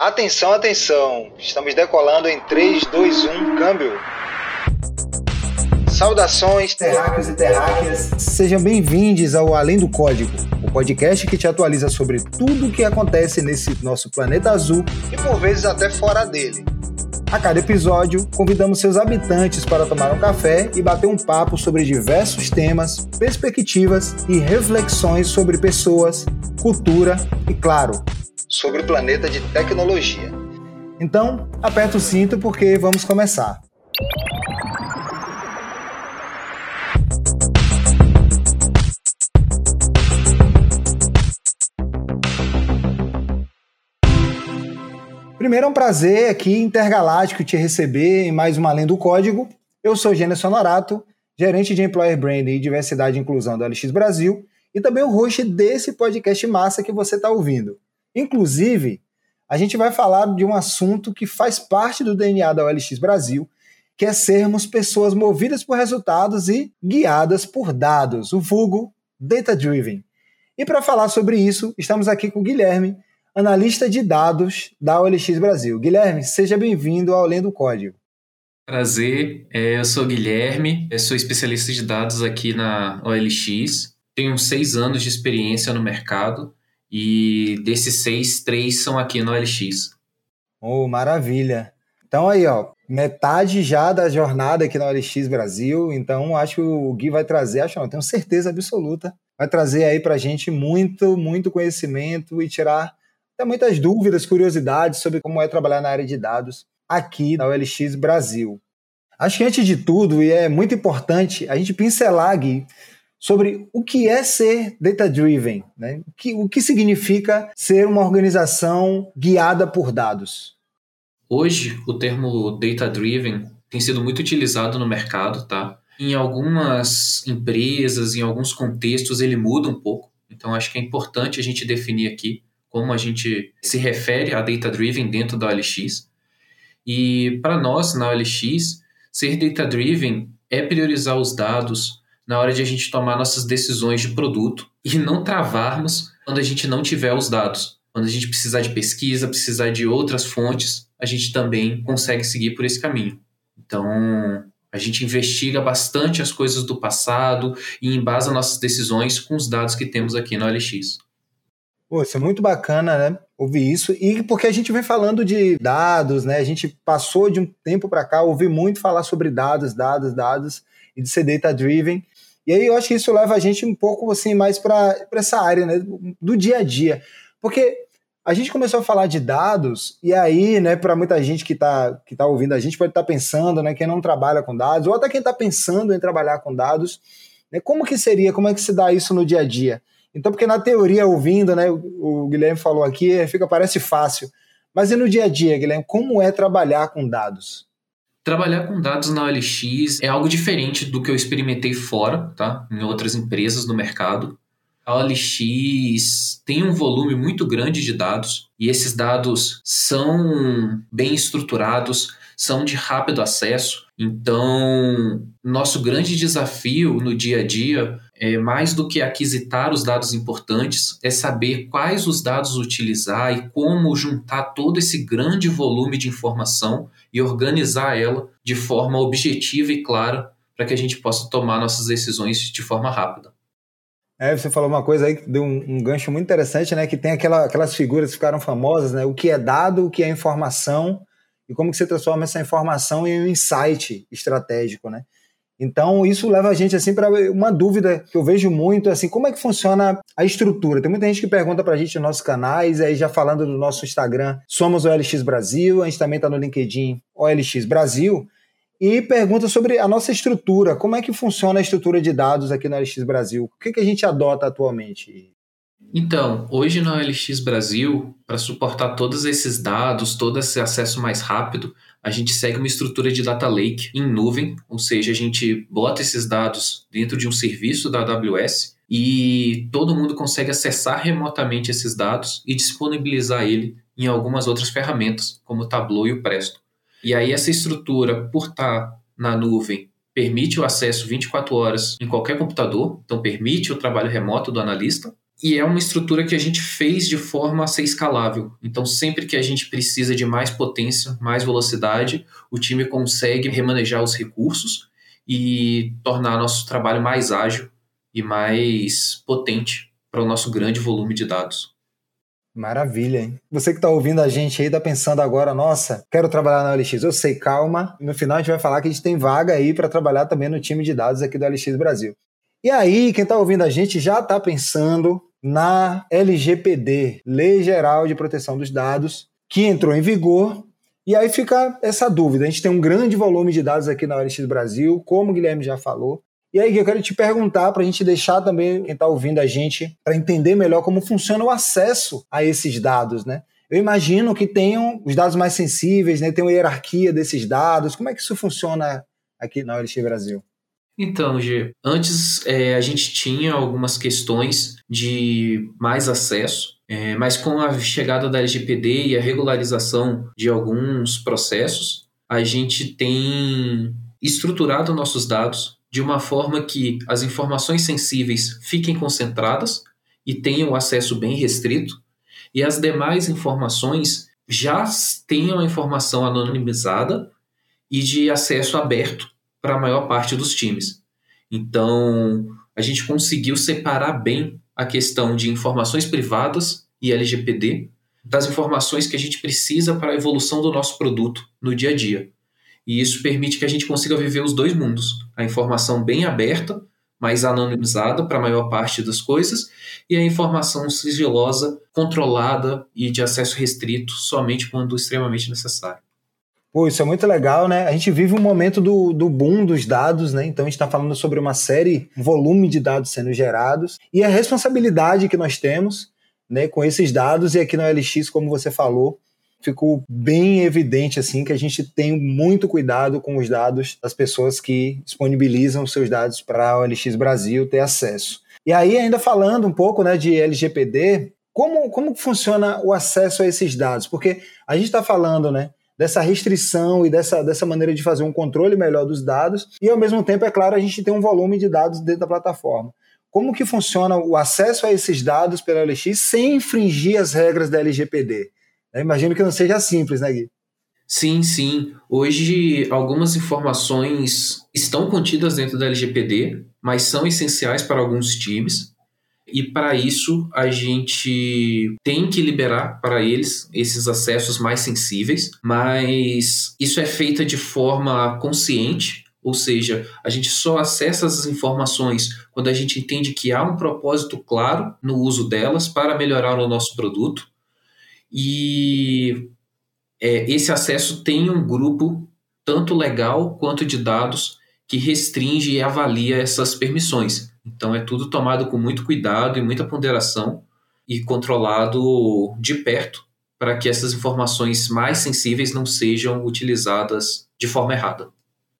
Atenção, atenção! Estamos decolando em 3, 2, 1, câmbio. Saudações, terráqueos e terráqueas. Sejam bem-vindos ao Além do Código, o podcast que te atualiza sobre tudo o que acontece nesse nosso planeta azul e por vezes até fora dele. A cada episódio, convidamos seus habitantes para tomar um café e bater um papo sobre diversos temas, perspectivas e reflexões sobre pessoas, cultura e, claro, sobre o planeta de tecnologia. Então, aperta o cinto porque vamos começar. Primeiro é um prazer aqui intergaláctico te receber em mais uma Além do Código. Eu sou Gênesis Sonorato, gerente de Employer Branding e Diversidade e Inclusão da LX Brasil e também o host desse podcast massa que você está ouvindo. Inclusive, a gente vai falar de um assunto que faz parte do DNA da OLX Brasil, que é sermos pessoas movidas por resultados e guiadas por dados, o vulgo Data Driven. E para falar sobre isso, estamos aqui com o Guilherme, analista de dados da OLX Brasil. Guilherme, seja bem-vindo ao Além do Código. Prazer, é, eu sou Guilherme, eu sou especialista de dados aqui na OLX, tenho seis anos de experiência no mercado e desses seis, três são aqui no OLX. Oh, maravilha! Então aí, ó, metade já da jornada aqui na OLX Brasil, então acho que o Gui vai trazer, acho não, tenho certeza absoluta, vai trazer aí pra gente muito, muito conhecimento e tirar tem muitas dúvidas, curiosidades sobre como é trabalhar na área de dados aqui na OLX Brasil. Acho que antes de tudo, e é muito importante, a gente pincelar, Gui, sobre o que é ser data-driven, né? o, que, o que significa ser uma organização guiada por dados. Hoje, o termo data-driven tem sido muito utilizado no mercado, tá? Em algumas empresas, em alguns contextos, ele muda um pouco. Então, acho que é importante a gente definir aqui como a gente se refere a data driven dentro da OLX. E para nós, na OLX, ser data driven é priorizar os dados na hora de a gente tomar nossas decisões de produto e não travarmos quando a gente não tiver os dados. Quando a gente precisar de pesquisa, precisar de outras fontes, a gente também consegue seguir por esse caminho. Então, a gente investiga bastante as coisas do passado e embasa nossas decisões com os dados que temos aqui no OLX. Pô, isso é muito bacana, né? Ouvir isso. E porque a gente vem falando de dados, né? A gente passou de um tempo para cá, ouvir muito falar sobre dados, dados, dados, e de ser data-driven. E aí eu acho que isso leva a gente um pouco assim mais para essa área, né? Do dia a dia. Porque a gente começou a falar de dados, e aí, né, para muita gente que está que tá ouvindo a gente, pode estar tá pensando, né, quem não trabalha com dados, ou até quem está pensando em trabalhar com dados, né, como que seria, como é que se dá isso no dia a dia? Então, porque na teoria, ouvindo, né, o, Guilherme falou aqui, fica, parece fácil. Mas e no dia a dia, Guilherme, como é trabalhar com dados? Trabalhar com dados na OLX é algo diferente do que eu experimentei fora, tá? Em outras empresas no mercado. A OLX tem um volume muito grande de dados e esses dados são bem estruturados, são de rápido acesso. Então, nosso grande desafio no dia a dia é, mais do que aquisitar os dados importantes, é saber quais os dados utilizar e como juntar todo esse grande volume de informação e organizar ela de forma objetiva e clara para que a gente possa tomar nossas decisões de forma rápida. É, você falou uma coisa aí que deu um, um gancho muito interessante, né? Que tem aquela, aquelas figuras que ficaram famosas, né? O que é dado, o que é informação e como que você transforma essa informação em um insight estratégico, né? Então, isso leva a gente assim para uma dúvida que eu vejo muito, assim, como é que funciona a estrutura? Tem muita gente que pergunta para a gente nos nossos canais, aí já falando do nosso Instagram, somos OLX Brasil, a gente também está no LinkedIn OLX Brasil, e pergunta sobre a nossa estrutura, como é que funciona a estrutura de dados aqui no OLX Brasil? O que, que a gente adota atualmente? Então, hoje no OLX Brasil, para suportar todos esses dados, todo esse acesso mais rápido, a gente segue uma estrutura de data lake em nuvem, ou seja, a gente bota esses dados dentro de um serviço da AWS e todo mundo consegue acessar remotamente esses dados e disponibilizar ele em algumas outras ferramentas, como o Tableau e o Presto. E aí essa estrutura, por estar na nuvem, permite o acesso 24 horas em qualquer computador, então permite o trabalho remoto do analista e é uma estrutura que a gente fez de forma a ser escalável. Então, sempre que a gente precisa de mais potência, mais velocidade, o time consegue remanejar os recursos e tornar nosso trabalho mais ágil e mais potente para o nosso grande volume de dados. Maravilha, hein? Você que está ouvindo a gente aí, está pensando agora, nossa, quero trabalhar na OLX. Eu sei, calma. No final a gente vai falar que a gente tem vaga aí para trabalhar também no time de dados aqui do OLX Brasil. E aí, quem está ouvindo a gente já está pensando na LGPD, Lei Geral de Proteção dos Dados, que entrou em vigor. E aí fica essa dúvida. A gente tem um grande volume de dados aqui na OLX Brasil, como o Guilherme já falou. E aí, eu quero te perguntar para a gente deixar também quem está ouvindo a gente para entender melhor como funciona o acesso a esses dados, né? Eu imagino que tenham os dados mais sensíveis, né? Tem uma hierarquia desses dados. Como é que isso funciona aqui na OLX Brasil? Então, G, antes é, a gente tinha algumas questões de mais acesso, é, mas com a chegada da LGPD e a regularização de alguns processos, a gente tem estruturado nossos dados de uma forma que as informações sensíveis fiquem concentradas e tenham acesso bem restrito, e as demais informações já tenham a informação anonimizada e de acesso aberto para a maior parte dos times. Então, a gente conseguiu separar bem a questão de informações privadas e LGPD das informações que a gente precisa para a evolução do nosso produto no dia a dia. E isso permite que a gente consiga viver os dois mundos: a informação bem aberta, mais anonimizada para a maior parte das coisas, e a informação sigilosa, controlada e de acesso restrito somente quando extremamente necessário. Pô, isso é muito legal, né? A gente vive um momento do, do boom dos dados, né? Então a gente está falando sobre uma série, um volume de dados sendo gerados e a responsabilidade que nós temos né, com esses dados. E aqui no LX, como você falou, ficou bem evidente assim que a gente tem muito cuidado com os dados das pessoas que disponibilizam seus dados para o LX Brasil ter acesso. E aí, ainda falando um pouco né, de LGPD, como, como funciona o acesso a esses dados? Porque a gente está falando, né? Dessa restrição e dessa, dessa maneira de fazer um controle melhor dos dados, e ao mesmo tempo, é claro, a gente tem um volume de dados dentro da plataforma. Como que funciona o acesso a esses dados pela LX sem infringir as regras da LGPD? Imagino que não seja simples, né, Gui? Sim, sim. Hoje, algumas informações estão contidas dentro da LGPD, mas são essenciais para alguns times. E para isso, a gente tem que liberar para eles esses acessos mais sensíveis, mas isso é feito de forma consciente, ou seja, a gente só acessa as informações quando a gente entende que há um propósito claro no uso delas para melhorar o nosso produto. E é, esse acesso tem um grupo, tanto legal quanto de dados, que restringe e avalia essas permissões. Então é tudo tomado com muito cuidado e muita ponderação e controlado de perto para que essas informações mais sensíveis não sejam utilizadas de forma errada.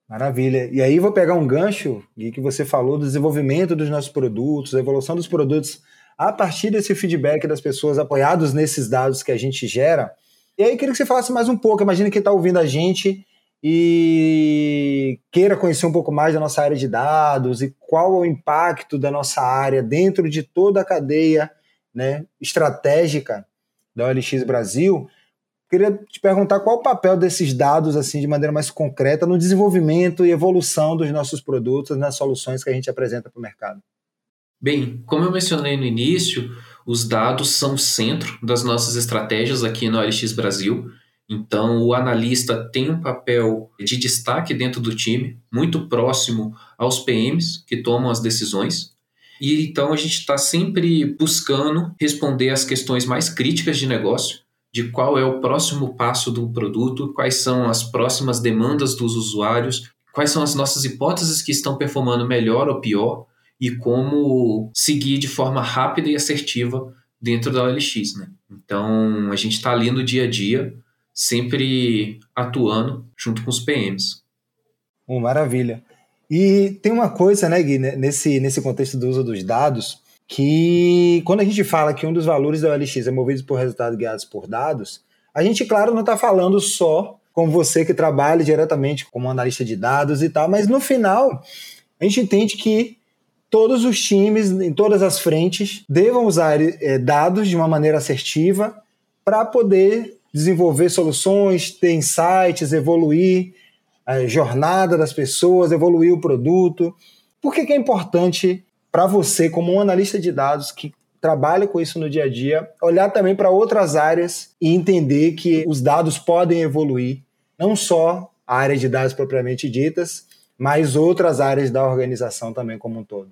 Maravilha. E aí vou pegar um gancho Gui, que você falou do desenvolvimento dos nossos produtos, a evolução dos produtos a partir desse feedback das pessoas apoiados nesses dados que a gente gera. E aí queria que você falasse mais um pouco. Imagina quem está ouvindo a gente e queira conhecer um pouco mais da nossa área de dados e qual é o impacto da nossa área dentro de toda a cadeia né, estratégica da OLX Brasil, queria te perguntar qual o papel desses dados assim de maneira mais concreta no desenvolvimento e evolução dos nossos produtos, nas soluções que a gente apresenta para o mercado. Bem, como eu mencionei no início, os dados são o centro das nossas estratégias aqui no OLX Brasil. Então, o analista tem um papel de destaque dentro do time, muito próximo aos PMs que tomam as decisões. E então a gente está sempre buscando responder às questões mais críticas de negócio, de qual é o próximo passo do produto, quais são as próximas demandas dos usuários, quais são as nossas hipóteses que estão performando melhor ou pior e como seguir de forma rápida e assertiva dentro da OLX. Né? Então, a gente está ali no dia a dia sempre atuando junto com os PMs. Oh, maravilha. E tem uma coisa, né, Gui, nesse, nesse contexto do uso dos dados, que quando a gente fala que um dos valores da OLX é movido por resultados guiados por dados, a gente, claro, não está falando só com você que trabalha diretamente como analista de dados e tal, mas no final a gente entende que todos os times, em todas as frentes, devam usar é, dados de uma maneira assertiva para poder desenvolver soluções, ter insights, evoluir a jornada das pessoas, evoluir o produto. Por que, que é importante para você, como um analista de dados que trabalha com isso no dia a dia, olhar também para outras áreas e entender que os dados podem evoluir, não só a área de dados propriamente ditas, mas outras áreas da organização também como um todo.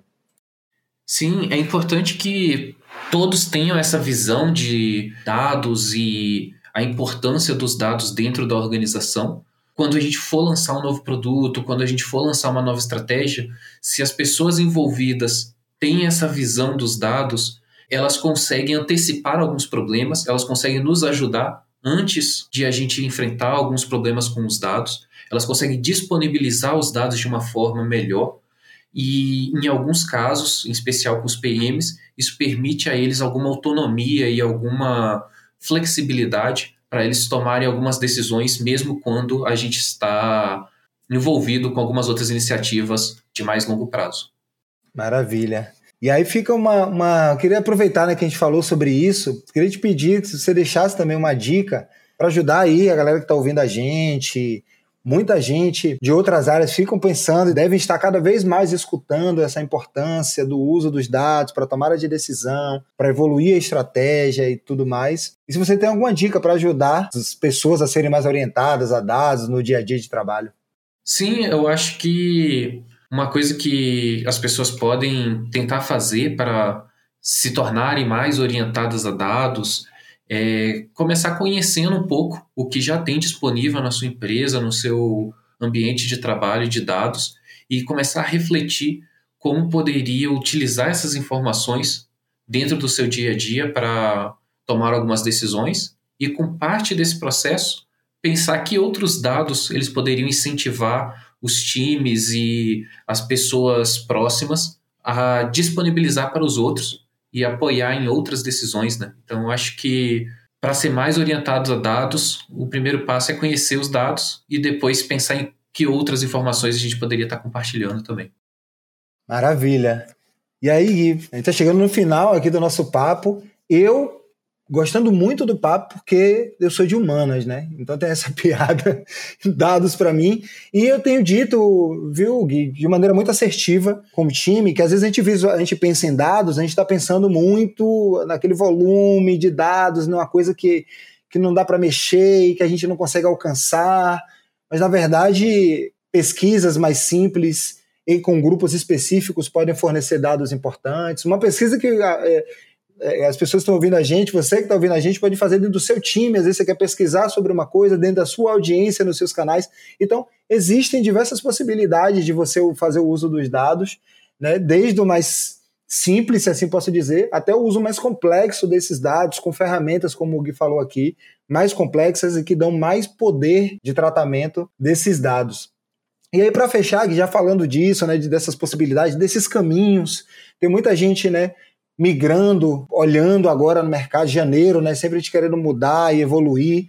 Sim, é importante que todos tenham essa visão de dados e a importância dos dados dentro da organização. Quando a gente for lançar um novo produto, quando a gente for lançar uma nova estratégia, se as pessoas envolvidas têm essa visão dos dados, elas conseguem antecipar alguns problemas, elas conseguem nos ajudar antes de a gente enfrentar alguns problemas com os dados, elas conseguem disponibilizar os dados de uma forma melhor e, em alguns casos, em especial com os PMs, isso permite a eles alguma autonomia e alguma flexibilidade para eles tomarem algumas decisões, mesmo quando a gente está envolvido com algumas outras iniciativas de mais longo prazo. Maravilha. E aí fica uma, uma. Queria aproveitar né, que a gente falou sobre isso. Queria te pedir que você deixasse também uma dica para ajudar aí a galera que está ouvindo a gente. Muita gente de outras áreas ficam pensando e devem estar cada vez mais escutando essa importância do uso dos dados para tomada de decisão, para evoluir a estratégia e tudo mais. E se você tem alguma dica para ajudar as pessoas a serem mais orientadas a dados no dia a dia de trabalho? Sim, eu acho que uma coisa que as pessoas podem tentar fazer para se tornarem mais orientadas a dados é começar conhecendo um pouco o que já tem disponível na sua empresa, no seu ambiente de trabalho de dados e começar a refletir como poderia utilizar essas informações dentro do seu dia a dia para tomar algumas decisões e com parte desse processo pensar que outros dados eles poderiam incentivar os times e as pessoas próximas a disponibilizar para os outros e apoiar em outras decisões, né? Então, eu acho que para ser mais orientados a dados, o primeiro passo é conhecer os dados e depois pensar em que outras informações a gente poderia estar compartilhando também. Maravilha. E aí, a gente está chegando no final aqui do nosso papo. Eu gostando muito do papo porque eu sou de humanas, né? Então tem essa piada, dados para mim. E eu tenho dito, viu, Gui, de maneira muito assertiva como time, que às vezes a gente, visual, a gente pensa em dados, a gente está pensando muito naquele volume de dados, numa coisa que, que não dá para mexer e que a gente não consegue alcançar. Mas na verdade, pesquisas mais simples e com grupos específicos podem fornecer dados importantes. Uma pesquisa que é, é, as pessoas estão ouvindo a gente, você que está ouvindo a gente, pode fazer dentro do seu time, às vezes você quer pesquisar sobre uma coisa dentro da sua audiência, nos seus canais. Então, existem diversas possibilidades de você fazer o uso dos dados, né? desde o mais simples, se assim posso dizer, até o uso mais complexo desses dados, com ferramentas, como o Gui falou aqui, mais complexas e que dão mais poder de tratamento desses dados. E aí, para fechar, já falando disso, né, dessas possibilidades, desses caminhos, tem muita gente, né, migrando, olhando agora no mercado de janeiro, né, sempre gente querendo mudar e evoluir,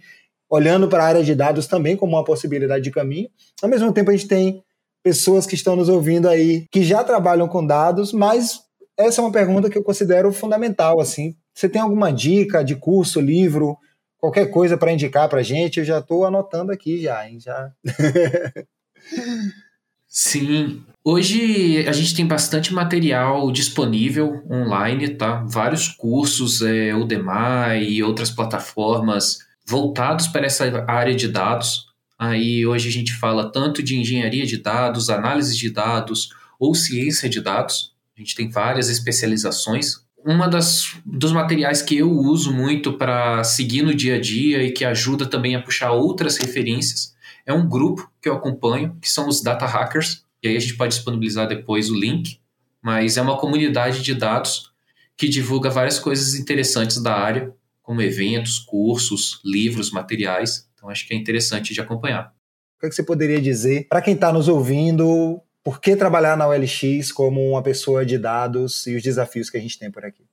olhando para a área de dados também como uma possibilidade de caminho. Ao mesmo tempo, a gente tem pessoas que estão nos ouvindo aí que já trabalham com dados, mas essa é uma pergunta que eu considero fundamental. Assim, você tem alguma dica de curso, livro, qualquer coisa para indicar para a gente? Eu já estou anotando aqui já, hein? Já. Sim, Hoje a gente tem bastante material disponível online, tá? Vários cursos, é, Udemy e outras plataformas voltados para essa área de dados. Aí hoje a gente fala tanto de engenharia de dados, análise de dados ou ciência de dados. A gente tem várias especializações. Uma das dos materiais que eu uso muito para seguir no dia a dia e que ajuda também a puxar outras referências é um grupo que eu acompanho, que são os data hackers e aí a gente pode disponibilizar depois o link, mas é uma comunidade de dados que divulga várias coisas interessantes da área, como eventos, cursos, livros, materiais. Então acho que é interessante de acompanhar. O que, é que você poderia dizer para quem está nos ouvindo? Por que trabalhar na OLX como uma pessoa de dados e os desafios que a gente tem por aqui?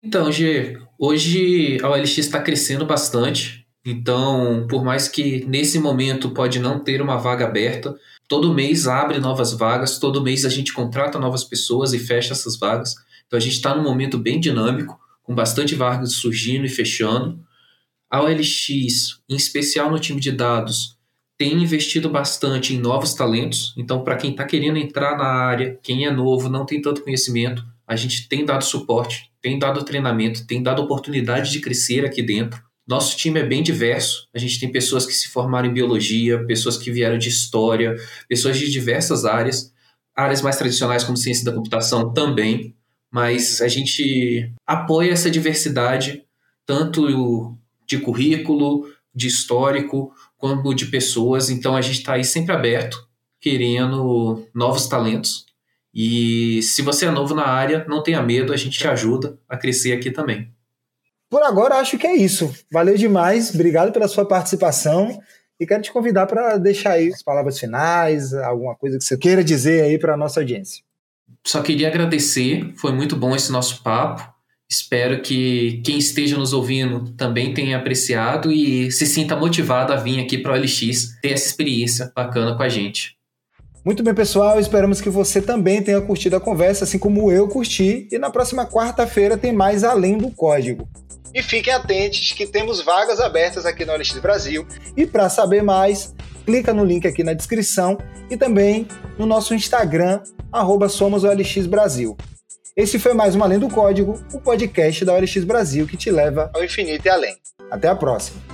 Então, G, hoje a OLX está crescendo bastante. Então, por mais que nesse momento pode não ter uma vaga aberta, todo mês abre novas vagas, todo mês a gente contrata novas pessoas e fecha essas vagas. Então a gente está num momento bem dinâmico, com bastante vagas surgindo e fechando. A OLX, em especial no time de dados, tem investido bastante em novos talentos. Então, para quem está querendo entrar na área, quem é novo, não tem tanto conhecimento, a gente tem dado suporte, tem dado treinamento, tem dado oportunidade de crescer aqui dentro. Nosso time é bem diverso. A gente tem pessoas que se formaram em biologia, pessoas que vieram de história, pessoas de diversas áreas, áreas mais tradicionais como ciência da computação também. Mas a gente apoia essa diversidade, tanto de currículo, de histórico, como de pessoas. Então a gente está aí sempre aberto, querendo novos talentos. E se você é novo na área, não tenha medo, a gente te ajuda a crescer aqui também. Por agora, acho que é isso. Valeu demais, obrigado pela sua participação. E quero te convidar para deixar aí as palavras finais, alguma coisa que você queira dizer aí para a nossa audiência. Só queria agradecer, foi muito bom esse nosso papo. Espero que quem esteja nos ouvindo também tenha apreciado e se sinta motivado a vir aqui para o LX ter essa experiência bacana com a gente. Muito bem, pessoal. Esperamos que você também tenha curtido a conversa, assim como eu curti. E na próxima quarta-feira tem mais Além do Código. E fiquem atentos que temos vagas abertas aqui no OLX Brasil. E para saber mais, clica no link aqui na descrição e também no nosso Instagram, arroba Brasil. Esse foi mais um Além do Código, o podcast da OLX Brasil que te leva ao infinito e além. Até a próxima!